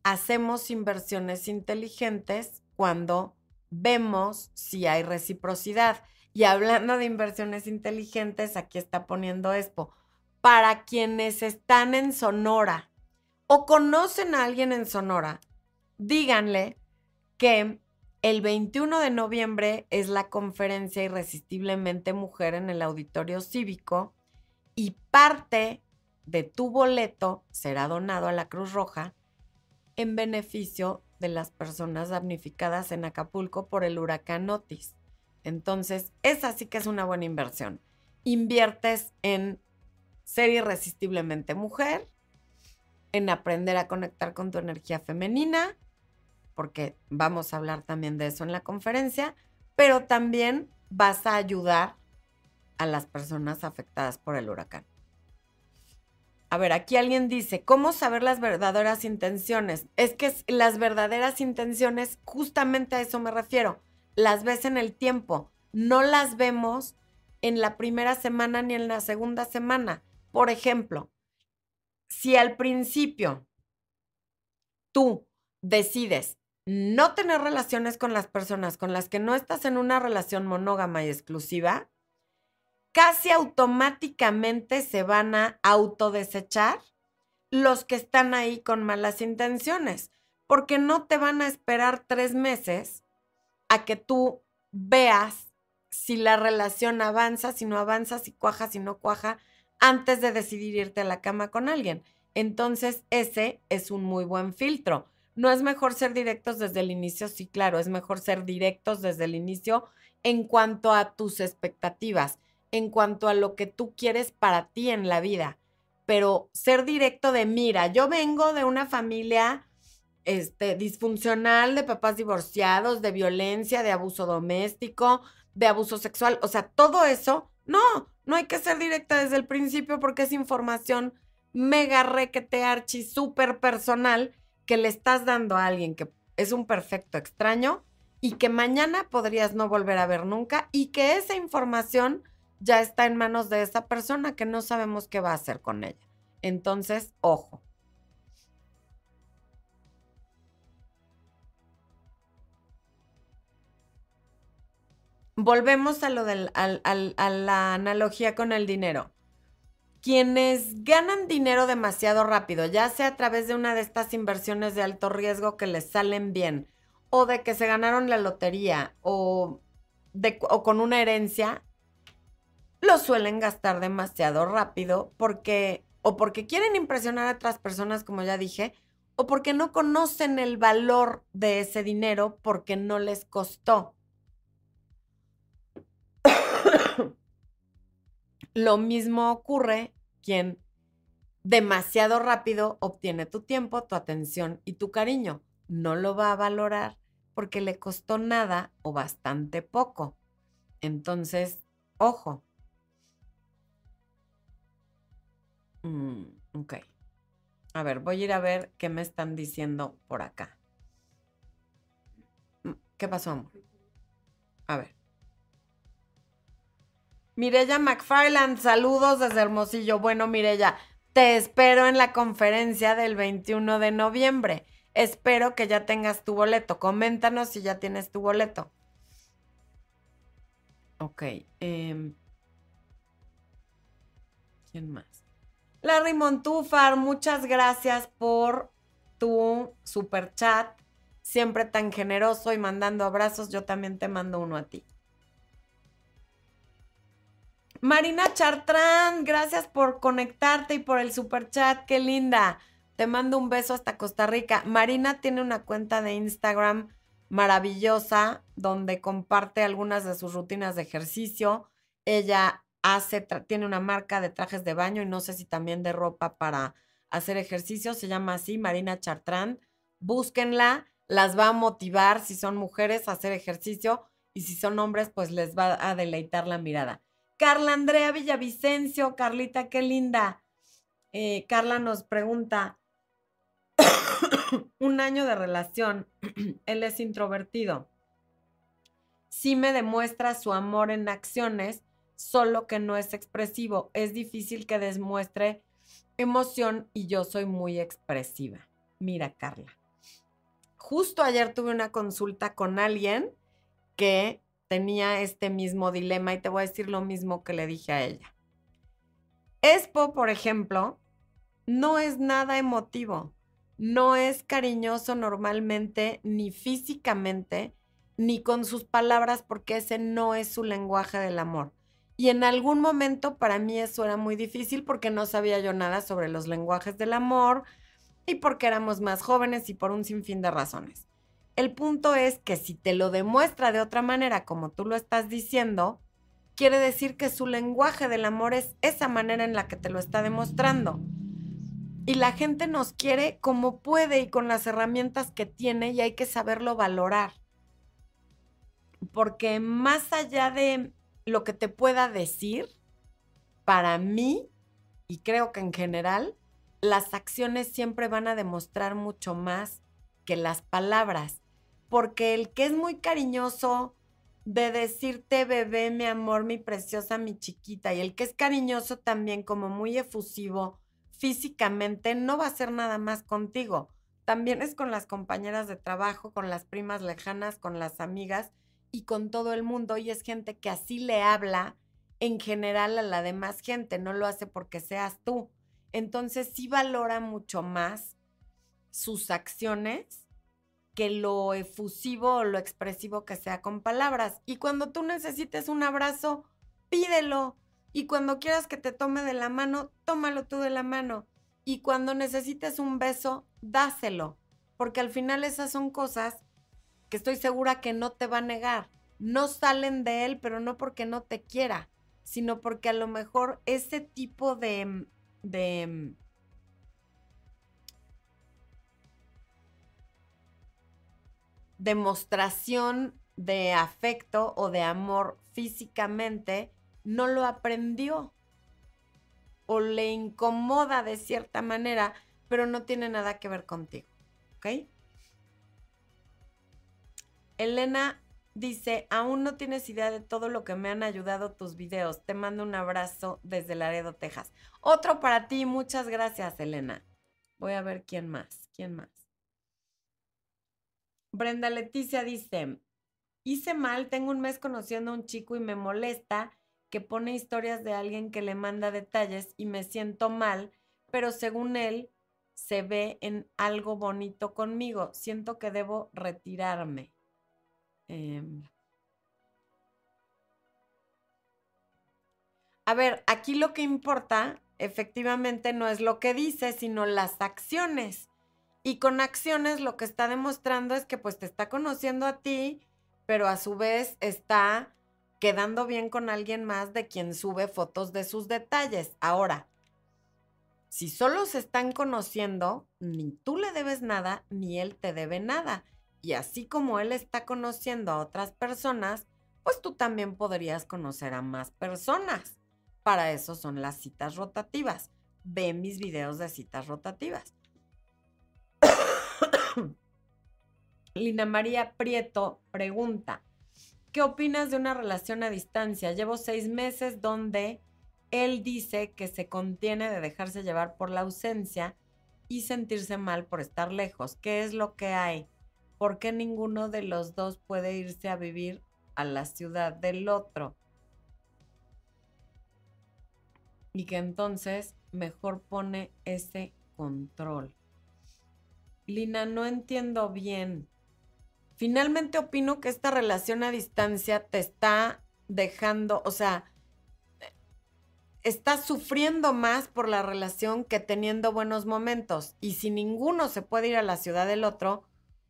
hacemos inversiones inteligentes cuando vemos si hay reciprocidad. Y hablando de inversiones inteligentes, aquí está poniendo esto. Para quienes están en Sonora o conocen a alguien en Sonora, díganle que el 21 de noviembre es la conferencia Irresistiblemente Mujer en el Auditorio Cívico y parte de tu boleto será donado a la Cruz Roja en beneficio de las personas damnificadas en Acapulco por el huracán Otis. Entonces, esa sí que es una buena inversión. Inviertes en ser irresistiblemente mujer, en aprender a conectar con tu energía femenina, porque vamos a hablar también de eso en la conferencia, pero también vas a ayudar a las personas afectadas por el huracán. A ver, aquí alguien dice, ¿cómo saber las verdaderas intenciones? Es que las verdaderas intenciones, justamente a eso me refiero, las ves en el tiempo, no las vemos en la primera semana ni en la segunda semana. Por ejemplo, si al principio tú decides no tener relaciones con las personas con las que no estás en una relación monógama y exclusiva, casi automáticamente se van a autodesechar los que están ahí con malas intenciones, porque no te van a esperar tres meses a que tú veas si la relación avanza, si no avanza, si cuaja, si no cuaja, antes de decidir irte a la cama con alguien. Entonces, ese es un muy buen filtro. No es mejor ser directos desde el inicio, sí, claro, es mejor ser directos desde el inicio en cuanto a tus expectativas en cuanto a lo que tú quieres para ti en la vida, pero ser directo de, mira, yo vengo de una familia este, disfuncional, de papás divorciados, de violencia, de abuso doméstico, de abuso sexual, o sea, todo eso, no, no hay que ser directa desde el principio porque es información mega requete archi súper personal que le estás dando a alguien que es un perfecto extraño y que mañana podrías no volver a ver nunca y que esa información ya está en manos de esa persona que no sabemos qué va a hacer con ella. Entonces, ojo. Volvemos a lo del, a la analogía con el dinero. Quienes ganan dinero demasiado rápido, ya sea a través de una de estas inversiones de alto riesgo que les salen bien, o de que se ganaron la lotería, o, o con una herencia, lo suelen gastar demasiado rápido porque o porque quieren impresionar a otras personas, como ya dije, o porque no conocen el valor de ese dinero porque no les costó. Lo mismo ocurre quien demasiado rápido obtiene tu tiempo, tu atención y tu cariño. No lo va a valorar porque le costó nada o bastante poco. Entonces, ojo, Mm, ok. A ver, voy a ir a ver qué me están diciendo por acá. Mm, ¿Qué pasó, amor? A ver. Mirella McFarland, saludos desde Hermosillo. Bueno, Mirella, te espero en la conferencia del 21 de noviembre. Espero que ya tengas tu boleto. Coméntanos si ya tienes tu boleto. Ok. Em, ¿Quién más? Larry Montúfar, muchas gracias por tu super chat. Siempre tan generoso y mandando abrazos. Yo también te mando uno a ti. Marina Chartrán, gracias por conectarte y por el super chat. Qué linda. Te mando un beso hasta Costa Rica. Marina tiene una cuenta de Instagram maravillosa donde comparte algunas de sus rutinas de ejercicio. Ella hace, tiene una marca de trajes de baño y no sé si también de ropa para hacer ejercicio. Se llama así, Marina Chartrán. Búsquenla, las va a motivar si son mujeres a hacer ejercicio y si son hombres, pues les va a deleitar la mirada. Carla Andrea Villavicencio, Carlita, qué linda. Eh, Carla nos pregunta, un año de relación, él es introvertido. Sí me demuestra su amor en acciones, solo que no es expresivo. Es difícil que demuestre emoción y yo soy muy expresiva. Mira, Carla. Justo ayer tuve una consulta con alguien que tenía este mismo dilema y te voy a decir lo mismo que le dije a ella. Espo, por ejemplo, no es nada emotivo, no es cariñoso normalmente, ni físicamente, ni con sus palabras, porque ese no es su lenguaje del amor. Y en algún momento para mí eso era muy difícil porque no sabía yo nada sobre los lenguajes del amor y porque éramos más jóvenes y por un sinfín de razones. El punto es que si te lo demuestra de otra manera como tú lo estás diciendo, quiere decir que su lenguaje del amor es esa manera en la que te lo está demostrando. Y la gente nos quiere como puede y con las herramientas que tiene y hay que saberlo valorar. Porque más allá de lo que te pueda decir, para mí, y creo que en general, las acciones siempre van a demostrar mucho más que las palabras porque el que es muy cariñoso de decirte bebé, mi amor, mi preciosa, mi chiquita, y el que es cariñoso también como muy efusivo físicamente, no va a hacer nada más contigo. También es con las compañeras de trabajo, con las primas lejanas, con las amigas y con todo el mundo. Y es gente que así le habla en general a la demás gente, no lo hace porque seas tú. Entonces sí valora mucho más sus acciones que lo efusivo o lo expresivo que sea con palabras. Y cuando tú necesites un abrazo, pídelo. Y cuando quieras que te tome de la mano, tómalo tú de la mano. Y cuando necesites un beso, dáselo. Porque al final esas son cosas que estoy segura que no te va a negar. No salen de él, pero no porque no te quiera, sino porque a lo mejor ese tipo de, de demostración de afecto o de amor físicamente, no lo aprendió o le incomoda de cierta manera, pero no tiene nada que ver contigo. ¿Ok? Elena dice, aún no tienes idea de todo lo que me han ayudado tus videos. Te mando un abrazo desde Laredo, Texas. Otro para ti, muchas gracias, Elena. Voy a ver quién más, quién más. Brenda Leticia dice, hice mal, tengo un mes conociendo a un chico y me molesta que pone historias de alguien que le manda detalles y me siento mal, pero según él se ve en algo bonito conmigo. Siento que debo retirarme. Em. A ver, aquí lo que importa efectivamente no es lo que dice, sino las acciones. Y con acciones lo que está demostrando es que pues te está conociendo a ti, pero a su vez está quedando bien con alguien más de quien sube fotos de sus detalles. Ahora, si solo se están conociendo, ni tú le debes nada, ni él te debe nada. Y así como él está conociendo a otras personas, pues tú también podrías conocer a más personas. Para eso son las citas rotativas. Ve mis videos de citas rotativas. Lina María Prieto pregunta, ¿qué opinas de una relación a distancia? Llevo seis meses donde él dice que se contiene de dejarse llevar por la ausencia y sentirse mal por estar lejos. ¿Qué es lo que hay? ¿Por qué ninguno de los dos puede irse a vivir a la ciudad del otro? Y que entonces mejor pone ese control. Lina, no entiendo bien. Finalmente opino que esta relación a distancia te está dejando, o sea, estás sufriendo más por la relación que teniendo buenos momentos. Y si ninguno se puede ir a la ciudad del otro,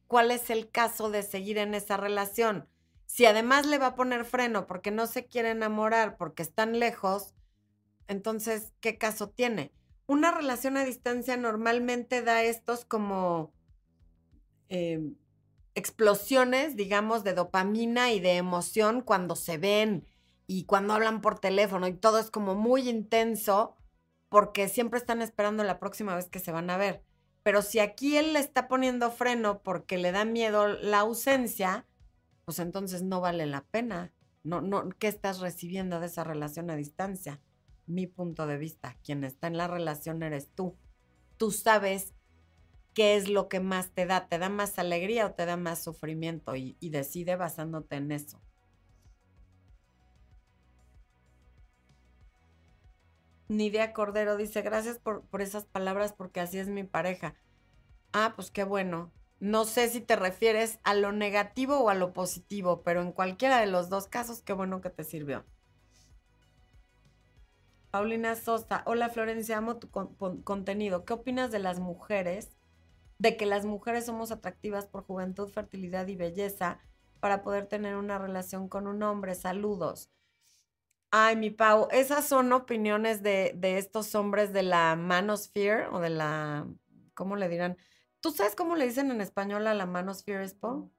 ¿cuál es el caso de seguir en esa relación? Si además le va a poner freno porque no se quiere enamorar, porque están lejos, entonces, ¿qué caso tiene? Una relación a distancia normalmente da estos como em, explosiones, digamos, de dopamina y de emoción cuando se ven y cuando hablan por teléfono y todo es como muy intenso porque siempre están esperando la próxima vez que se van a ver. Pero si aquí él le está poniendo freno porque le da miedo la ausencia, pues entonces no vale la pena. No, no, ¿qué estás recibiendo de esa relación a distancia? Mi punto de vista. Quien está en la relación eres tú. Tú sabes qué es lo que más te da. ¿Te da más alegría o te da más sufrimiento? Y, decide basándote en eso. Nidia Cordero dice, gracias por, por, esas palabras porque así es mi pareja. Ah, pues qué bueno. No sé si te refieres a lo negativo o a lo positivo, pero en cualquiera de los dos casos, qué bueno que te sirvió. Paulina Sosa, hola Florencia, amo tu contenido. ¿Qué opinas de las mujeres? De que las mujeres somos atractivas por juventud, fertilidad y belleza para poder tener una relación con un hombre. Saludos. Ay, mi Pau, esas son opiniones de, de estos hombres de la manosphere o de la, ¿cómo le dirán? ¿Tú sabes cómo le dicen en español a la manosphere, Expo?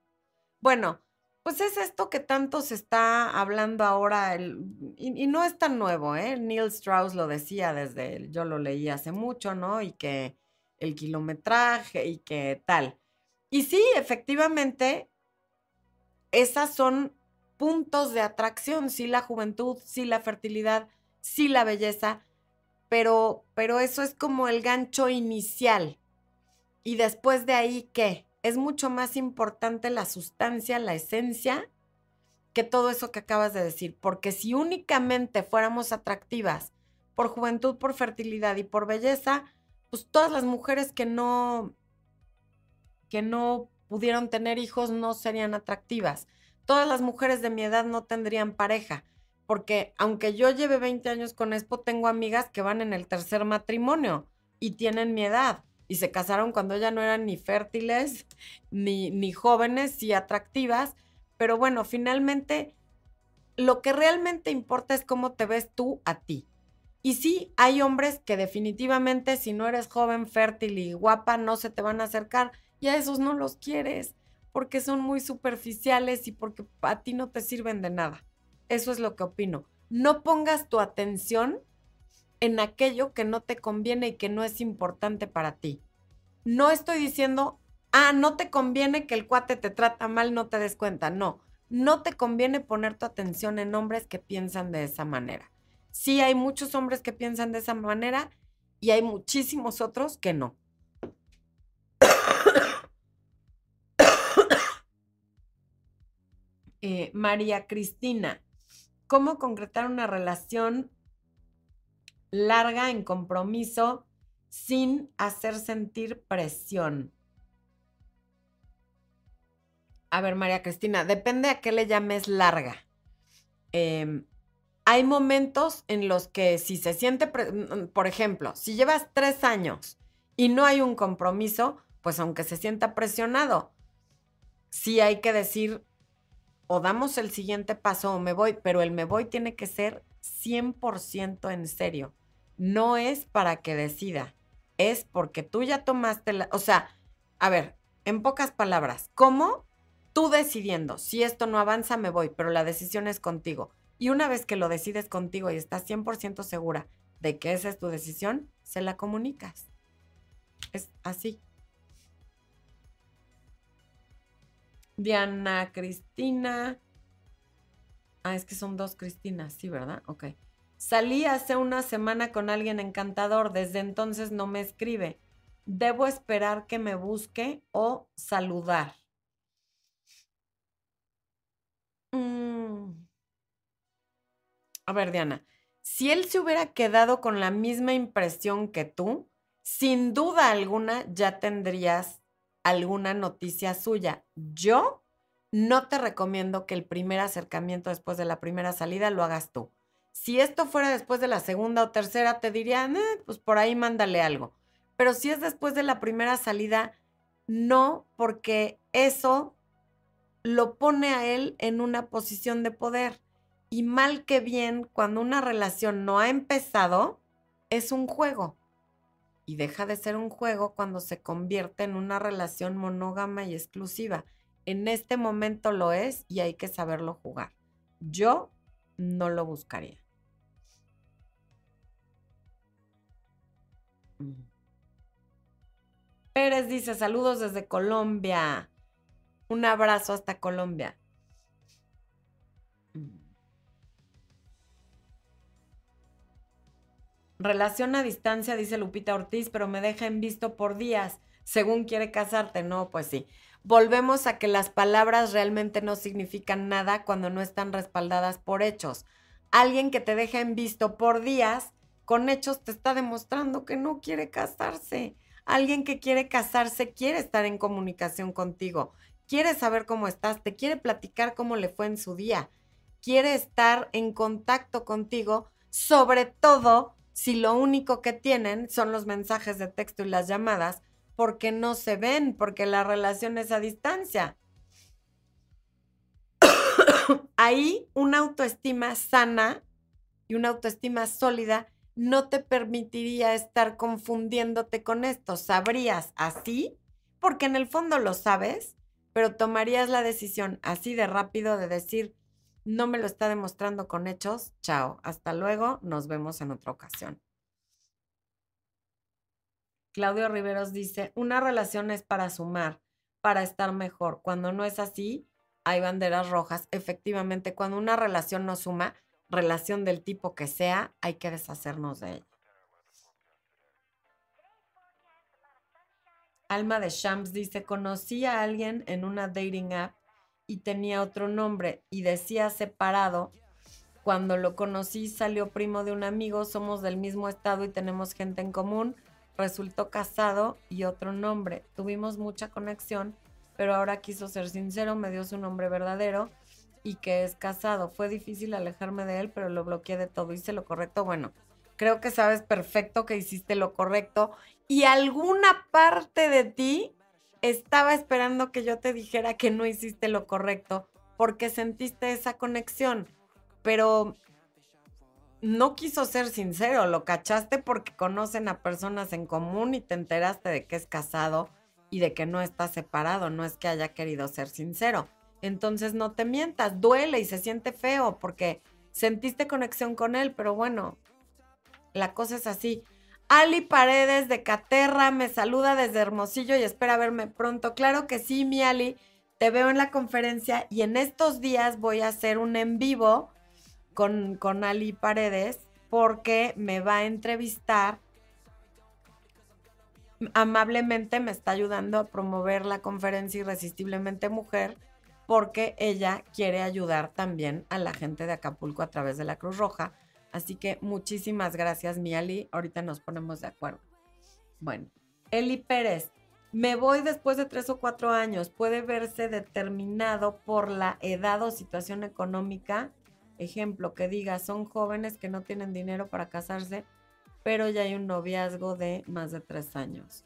Bueno, pues es esto que tanto se está hablando ahora, el, y, no es tan nuevo, ¿eh? Neil Strauss lo decía desde, yo lo leí hace mucho, ¿no? Y que el kilometraje y que tal. Y sí, efectivamente, esas son puntos de atracción, sí la juventud, sí la fertilidad, sí la belleza, pero, pero eso es como el gancho inicial. Y después de ahí, ¿qué? Es mucho más importante la sustancia, la esencia, que todo eso que acabas de decir, porque si únicamente fuéramos atractivas por juventud, por fertilidad y por belleza, pues todas las mujeres que no que no pudieron tener hijos no serían atractivas. Todas las mujeres de mi edad no tendrían pareja, porque aunque yo lleve 20 años con Expo, tengo amigas que van en el tercer matrimonio y tienen mi edad y se casaron cuando ya no eran ni fértiles, ni, ni jóvenes y atractivas, pero bueno, finalmente lo que realmente importa es cómo te ves tú a ti. Y sí, hay hombres que definitivamente si no eres joven, fértil y guapa, no se te van a acercar y a esos no los quieres porque son muy superficiales y porque a ti no te sirven de nada. Eso es lo que opino. No pongas tu atención en aquello que no te conviene y que no es importante para ti. No estoy diciendo, ah, no te conviene que el cuate te trata mal, no te des cuenta. No, no te conviene poner tu atención en hombres que piensan de esa manera. Sí hay muchos hombres que piensan de esa manera y hay muchísimos otros que no. Eh, María Cristina, ¿cómo concretar una relación larga en compromiso sin hacer sentir presión? A ver, María Cristina, depende a qué le llames larga. Em, hay momentos en los que si se siente, mm, por ejemplo, si llevas tres años y no hay un compromiso, pues aunque se sienta presionado, sí hay que decir, o damos el siguiente paso o me voy, pero el me voy tiene que ser 100% en serio. No es para que decida, es porque tú ya tomaste la, o sea, a ver, en pocas palabras, ¿cómo? Tú decidiendo, si esto no avanza, me voy, pero la decisión es contigo. Y una vez que lo decides contigo y estás 100% segura de que esa es tu decisión, se la comunicas. Es así. Diana Cristina. Ah, es que son dos Cristinas, sí, ¿verdad? Ok. Salí hace una semana con alguien encantador, desde entonces no me escribe. ¿Debo esperar que me busque o saludar? Mm. A ver, Diana, si él se hubiera quedado con la misma impresión que tú, sin duda alguna ya tendrías alguna noticia suya. Yo no te recomiendo que el primer acercamiento después de la primera salida lo hagas tú. Si esto fuera después de la segunda o tercera, te dirían, pues por ahí mándale algo. Pero si es después de la primera salida, no, porque eso lo pone a él en una posición de poder. Y mal que bien, cuando una relación no ha empezado, es un juego. Y deja de ser un juego cuando se convierte en una relación monógama y exclusiva. En este momento lo es y hay que saberlo jugar. Yo no lo buscaría. Pérez dice, saludos desde Colombia. Un abrazo hasta Colombia. Relación a distancia, dice Lupita Ortiz, pero me deja en visto por días. Según quiere casarte, no, pues sí. Volvemos a que las palabras realmente no significan nada cuando no están respaldadas por hechos. Alguien que te deja en visto por días, con hechos te está demostrando que no quiere casarse. Alguien que quiere casarse quiere estar en comunicación contigo, quiere saber cómo estás, te quiere platicar cómo le fue en su día, quiere estar en contacto contigo, sobre todo si lo único que tienen son los mensajes de texto y las llamadas, porque no se ven, porque la relación es a distancia. Ahí una autoestima sana y una autoestima sólida no te permitiría estar confundiéndote con esto. Sabrías así, porque en el fondo lo sabes, pero tomarías la decisión así de rápido de decir, no me lo está demostrando con hechos, chao, hasta luego, nos vemos en otra ocasión. Claudio Riveros dice, una relación es para sumar, para estar mejor. Cuando no es así, hay banderas rojas. Efectivamente, cuando una relación no suma, relación del tipo que sea, hay que deshacernos de ella. Alma de Shams dice, conocí a alguien en una dating app y tenía otro nombre y decía separado. Cuando lo conocí salió primo de un amigo, somos del mismo estado y tenemos gente en común. Resultó casado y otro nombre. Tuvimos mucha conexión, pero ahora quiso ser sincero, me dio su nombre verdadero y que es casado. Fue difícil alejarme de él, pero lo bloqueé de todo. Hice lo correcto. Bueno, creo que sabes perfecto que hiciste lo correcto y alguna parte de ti estaba esperando que yo te dijera que no hiciste lo correcto porque sentiste esa conexión, pero no quiso ser sincero, lo cachaste porque conocen a personas en común y te enteraste de que es casado y de que no está separado, no es que haya querido ser sincero. Entonces no te mientas, duele y se siente feo porque sentiste conexión con él, pero bueno, la cosa es así. Ali Paredes de Caterra me saluda desde Hermosillo y espera verme pronto. Claro que sí, mi Ali, te veo en la conferencia y en estos días voy a hacer un en vivo con, Ali Paredes porque me va a entrevistar. Amablemente me está ayudando a promover la conferencia Irresistiblemente Mujer porque ella quiere ayudar también a la gente de Acapulco a través de la Cruz Roja Así que muchísimas gracias, Miali. Ahorita nos ponemos de acuerdo. Bueno, Eli Pérez. Me voy después de tres o cuatro años. Puede verse determinado por la edad o situación económica. Ejemplo, que diga, son jóvenes que no tienen dinero para casarse, pero ya hay un noviazgo de más de tres años.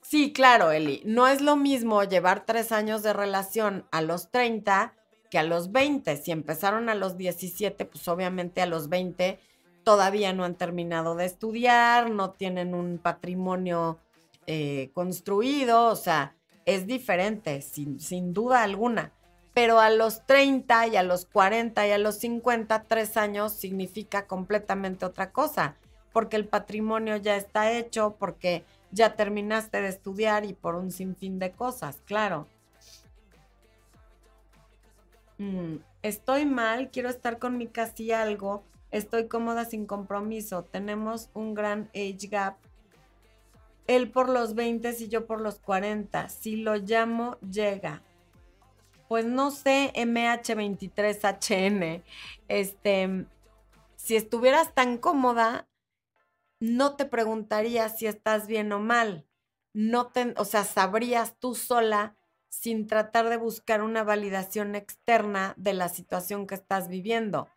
Sí, claro, Eli. No es lo mismo llevar tres años de relación a los 30 que a los 20. Si empezaron a los 17, pues obviamente a los 20 todavía no han terminado de estudiar, no tienen un patrimonio eh, construido, o sea, es diferente, sin, sin duda alguna. Pero a los 30 y a los 40 y a los 50, tres años significa completamente otra cosa, porque el patrimonio ya está hecho, porque ya terminaste de estudiar y por un sinfín de cosas, claro. Mm, estoy mal, quiero estar con mi casi algo, estoy cómoda sin compromiso, tenemos un gran age gap. Él por los 20 y yo por los 40. Si lo llamo, llega. Pues no sé, MH23HN. Este, si estuvieras tan cómoda, no te preguntaría si estás bien o mal. No te, o sea, sabrías tú sola sin tratar de buscar una validación externa de la situación que estás viviendo.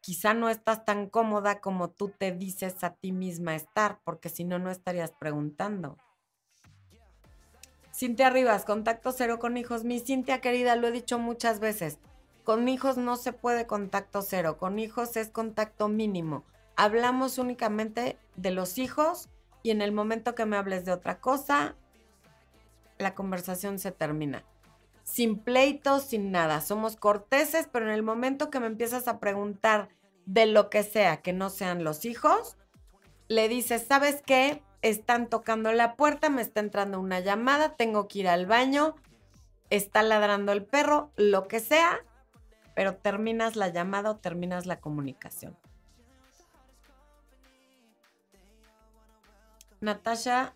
quizá no estás tan cómoda como tú te dices a ti misma estar, porque si no, no estarías preguntando. Cintia Rivas, contacto cero con hijos. Mi Cintia querida, lo he dicho muchas veces. Con hijos no se puede contacto cero, con hijos es contacto mínimo. Hablamos únicamente de los hijos y en el momento que me hables de otra cosa, la conversación se termina sin pleitos, sin nada. Somos corteses, pero en el momento que me empiezas a preguntar de lo que sea, que no sean los hijos, le dices, ¿sabes qué? Están tocando la puerta, me está entrando una llamada, tengo que ir al baño, está ladrando el perro, lo que sea, pero terminas la llamada o terminas la comunicación. Natasha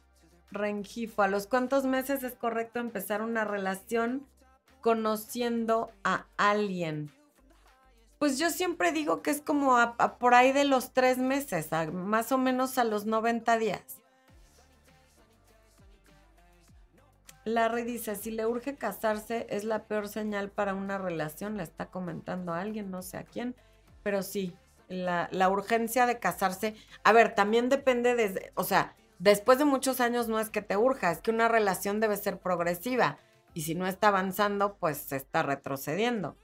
Rengifo, ¿a los cuántos meses es correcto empezar una relación conociendo a alguien? Pues yo siempre digo que es como por ahí de los tres meses, más o menos a los 90 días. Larry dice, si le urge casarse es la peor señal para una relación, le está comentando a alguien, no sé a quién, pero sí, la, la urgencia de casarse, a ver, también depende de, o sea, después de muchos años no es que te urja, es que una relación debe ser progresiva y si no está avanzando, pues se está retrocediendo.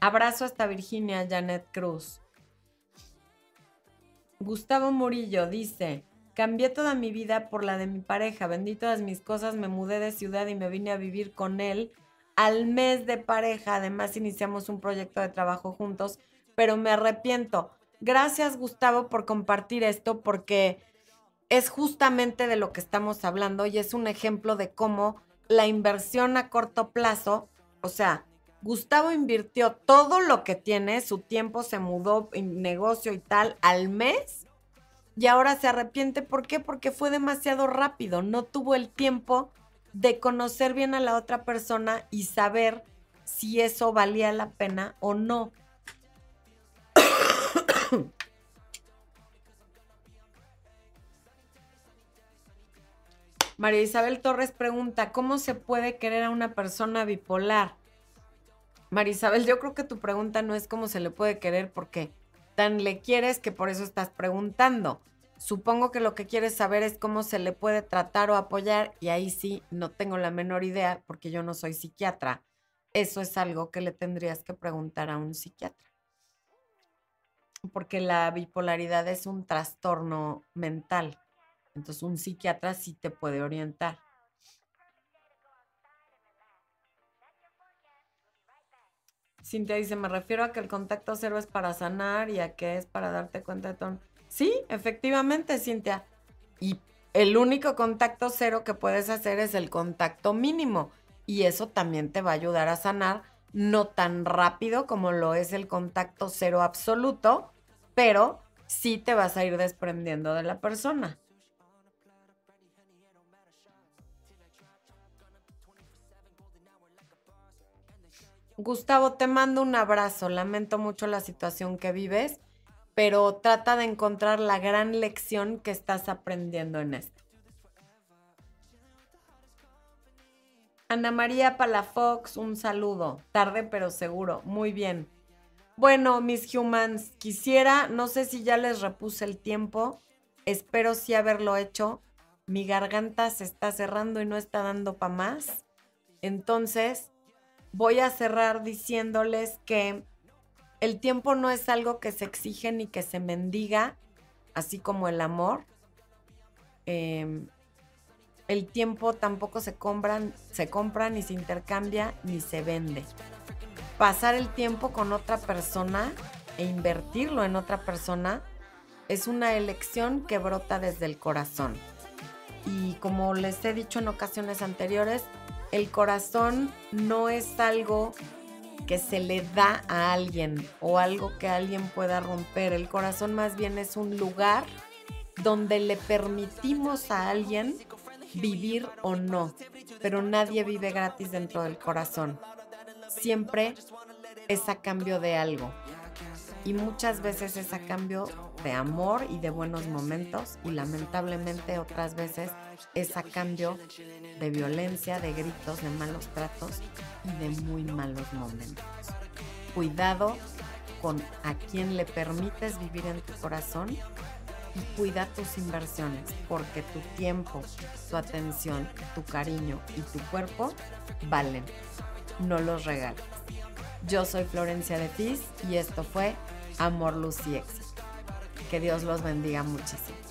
Abrazo hasta Virginia, Janet Cruz. Gustavo Murillo dice, cambié toda mi vida por la de mi pareja, vendí todas mis cosas, me mudé de ciudad y me vine a vivir con él. Al mes de pareja, además iniciamos un proyecto de trabajo juntos, pero me arrepiento. Gracias Gustavo por compartir esto porque es justamente de lo que estamos hablando y es un ejemplo de cómo la inversión a corto plazo, o sea, Gustavo invirtió todo lo que tiene, su tiempo se mudó negocio y tal al mes y ahora se arrepiente. ¿Por qué? Porque fue demasiado rápido, no tuvo el tiempo de conocer bien a la otra persona y saber si eso valía la pena o no. María Isabel Torres pregunta, ¿cómo se puede querer a una persona bipolar? María Isabel, yo creo que tu pregunta no es cómo se le puede querer porque tan le quieres que por eso estás preguntando. Supongo que lo que quieres saber es cómo se le puede tratar o apoyar y ahí sí no tengo la menor idea porque yo no soy psiquiatra. Eso es algo que le tendrías que preguntar a un psiquiatra. Porque la bipolaridad es un trastorno mental entonces un psiquiatra sí te puede orientar. Cintia dice, me refiero a que el contacto cero es para sanar y a que es para darte cuenta de todo. Sí, efectivamente, Cintia. Y el único contacto cero que puedes hacer es el contacto mínimo. Y eso también te va a ayudar a sanar, no tan rápido como lo es el contacto cero absoluto, pero sí te vas a ir desprendiendo de la persona. Gustavo, te mando un abrazo. Lamento mucho la situación que vives, pero trata de encontrar la gran lección que estás aprendiendo en esto. Ana María Palafox, un saludo. Tarde pero seguro. Muy bien. Bueno, mis humans, quisiera, no sé si ya les repuse el tiempo. Espero sí haberlo hecho. Mi garganta se está cerrando y no está dando para más. Entonces, voy a cerrar diciéndoles que el tiempo no es algo que se exige ni que se mendiga, así como el amor. Em, el tiempo tampoco se compran, se compra, ni se intercambia, ni se vende. Pasar el tiempo con otra persona e invertirlo en otra persona es una elección que brota desde el corazón. Y como les he dicho en ocasiones anteriores, el corazón no es algo que se le da a alguien o algo que alguien pueda romper. El corazón más bien es un lugar donde le permitimos a alguien vivir o no, pero nadie vive gratis dentro del corazón. Siempre es a cambio de algo. Y muchas veces es a cambio de amor y de buenos momentos y lamentablemente otras veces es a cambio de violencia, de gritos, de malos tratos y de muy malos momentos. cuidado con a quién le permites vivir en tu corazón y cuida tus inversiones, porque tu tiempo, tu atención, tu cariño y tu cuerpo valen. No los regales. Yo soy Florencia de Fis y esto fue Amor, Luz y Éxito. Que Dios los bendiga muchísimo.